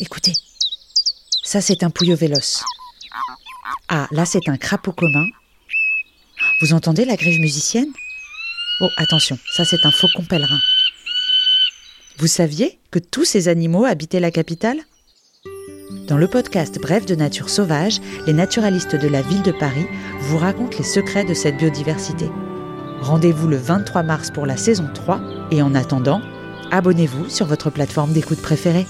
Écoutez, ça c'est un pouillot véloce. Ah, là c'est un crapaud commun. Vous entendez la griffe musicienne? Oh, attention, ça c'est un faucon pèlerin. Vous saviez que tous ces animaux habitaient la capitale? Dans le podcast Bref de nature sauvage, les naturalistes de la ville de Paris vous racontent les secrets de cette biodiversité. Rendez-vous le 23 mars pour la saison 3 et en attendant, abonnez-vous sur votre plateforme d'écoute préférée.